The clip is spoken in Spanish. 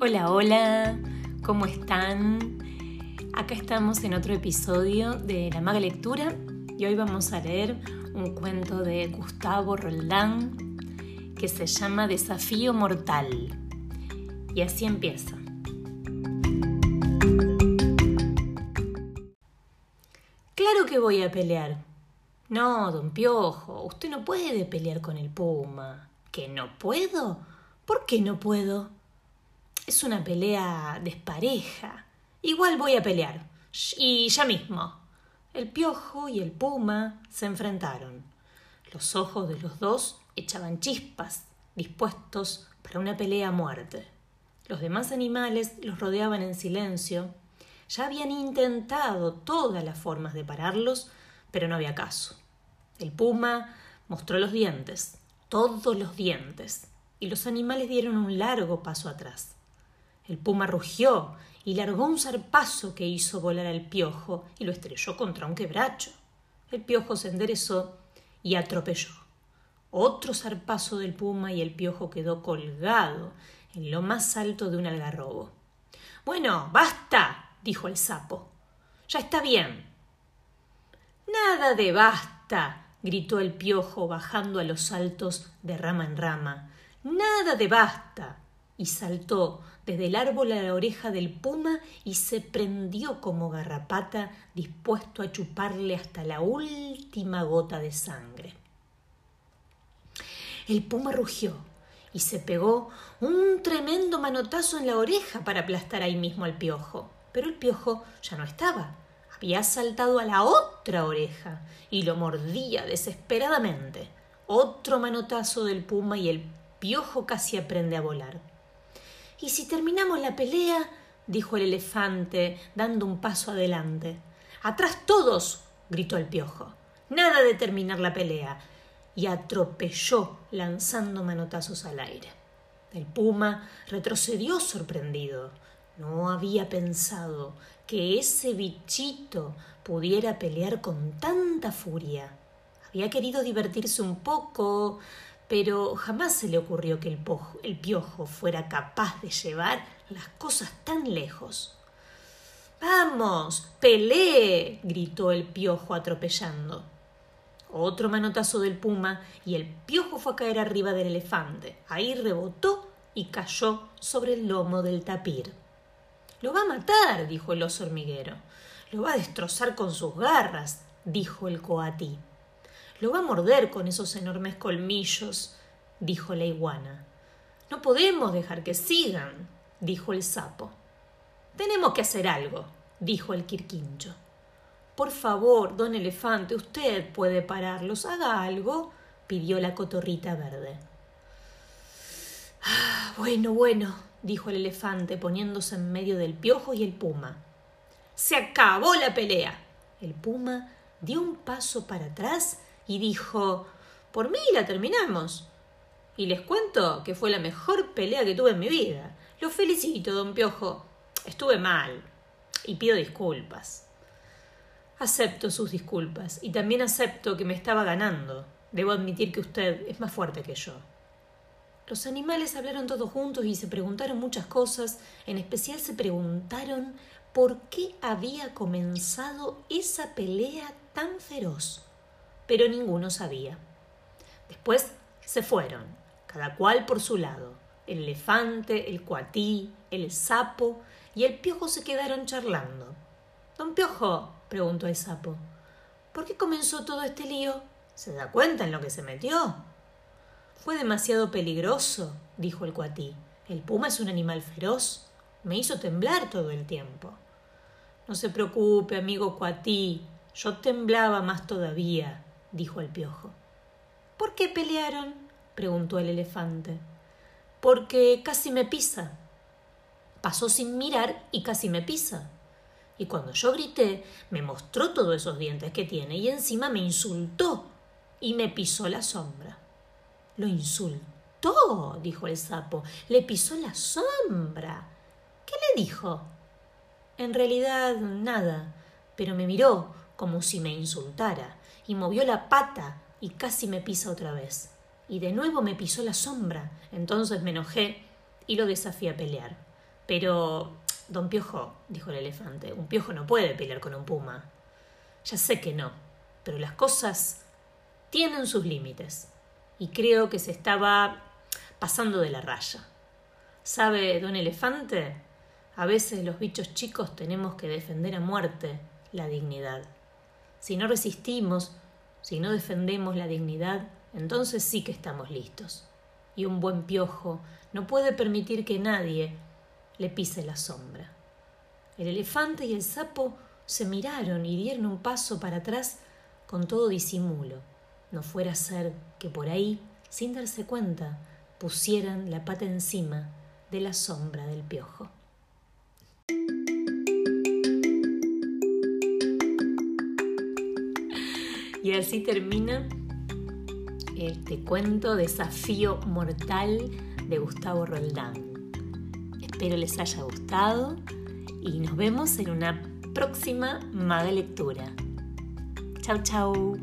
Hola, hola, ¿cómo están? Acá estamos en otro episodio de La Maga Lectura y hoy vamos a leer un cuento de Gustavo Roldán que se llama Desafío Mortal. Y así empieza. Claro que voy a pelear. No, don Piojo, usted no puede pelear con el puma. ¿Que no puedo? ¿Por qué no puedo? Es una pelea despareja. Igual voy a pelear. Y ya mismo. El piojo y el puma se enfrentaron. Los ojos de los dos echaban chispas, dispuestos para una pelea a muerte. Los demás animales los rodeaban en silencio. Ya habían intentado todas las formas de pararlos, pero no había caso. El puma mostró los dientes, todos los dientes, y los animales dieron un largo paso atrás. El puma rugió y largó un zarpazo que hizo volar al piojo y lo estrelló contra un quebracho. El piojo se enderezó y atropelló. Otro zarpazo del puma y el piojo quedó colgado en lo más alto de un algarrobo. Bueno, basta, dijo el sapo. Ya está bien. Nada de basta, gritó el piojo bajando a los saltos de rama en rama. Nada de basta y saltó desde el árbol a la oreja del puma y se prendió como garrapata dispuesto a chuparle hasta la última gota de sangre. El puma rugió y se pegó un tremendo manotazo en la oreja para aplastar ahí mismo al piojo. Pero el piojo ya no estaba. Había saltado a la otra oreja y lo mordía desesperadamente. Otro manotazo del puma y el piojo casi aprende a volar. ¿Y si terminamos la pelea? dijo el elefante, dando un paso adelante. Atrás todos. gritó el piojo. Nada de terminar la pelea. Y atropelló lanzando manotazos al aire. El puma retrocedió sorprendido. No había pensado que ese bichito pudiera pelear con tanta furia. Había querido divertirse un poco, pero jamás se le ocurrió que el, piojo fuera capaz de llevar las cosas tan lejos. Vamos, pelee, gritó el piojo atropellando. Otro manotazo del puma y el piojo fue a caer arriba del elefante. Ahí rebotó y cayó sobre el lomo del tapir. Lo va a matar, dijo el oso hormiguero. Lo va a destrozar con sus garras, dijo el coatí. Lo va a morder con esos enormes colmillos, dijo la iguana. No podemos dejar que sigan, dijo el sapo. Tenemos que hacer algo, dijo el quirquincho. Por favor, don elefante, usted puede pararlos. Haga algo, pidió la cotorrita verde. Ah, bueno, bueno, dijo el elefante poniéndose en medio del piojo y el puma. Se acabó la pelea. El puma dio un paso para atrás y dijo Por mí la terminamos. Y les cuento que fue la mejor pelea que tuve en mi vida. Lo felicito, don Piojo. Estuve mal. Y pido disculpas. Acepto sus disculpas y también acepto que me estaba ganando. Debo admitir que usted es más fuerte que yo. Los animales hablaron todos juntos y se preguntaron muchas cosas, en especial se preguntaron por qué había comenzado esa pelea tan feroz pero ninguno sabía. Después se fueron, cada cual por su lado. El elefante, el cuatí, el sapo y el piojo se quedaron charlando. Don Piojo, preguntó el sapo, ¿por qué comenzó todo este lío? ¿Se da cuenta en lo que se metió? Fue demasiado peligroso, dijo el cuatí. El puma es un animal feroz. Me hizo temblar todo el tiempo. No se preocupe, amigo cuatí. Yo temblaba más todavía dijo el piojo. ¿Por qué pelearon? preguntó el elefante. Porque casi me pisa. Pasó sin mirar y casi me pisa. Y cuando yo grité, me mostró todos esos dientes que tiene y encima me insultó y me pisó la sombra. Lo insultó, dijo el sapo. Le pisó la sombra. ¿Qué le dijo? En realidad nada, pero me miró como si me insultara y movió la pata y casi me pisa otra vez. Y de nuevo me pisó la sombra. Entonces me enojé y lo desafié a pelear. Pero, don Piojo, dijo el elefante, un piojo no puede pelear con un puma. Ya sé que no, pero las cosas tienen sus límites. Y creo que se estaba pasando de la raya. ¿Sabe, don elefante? A veces los bichos chicos tenemos que defender a muerte la dignidad. Si no resistimos, si no defendemos la dignidad, entonces sí que estamos listos. Y un buen piojo no puede permitir que nadie le pise la sombra. El elefante y el sapo se miraron y dieron un paso para atrás con todo disimulo. No fuera a ser que por ahí, sin darse cuenta, pusieran la pata encima de la sombra del piojo. Y así termina este cuento Desafío Mortal de Gustavo Roldán. Espero les haya gustado y nos vemos en una próxima Maga Lectura. Chau, chau.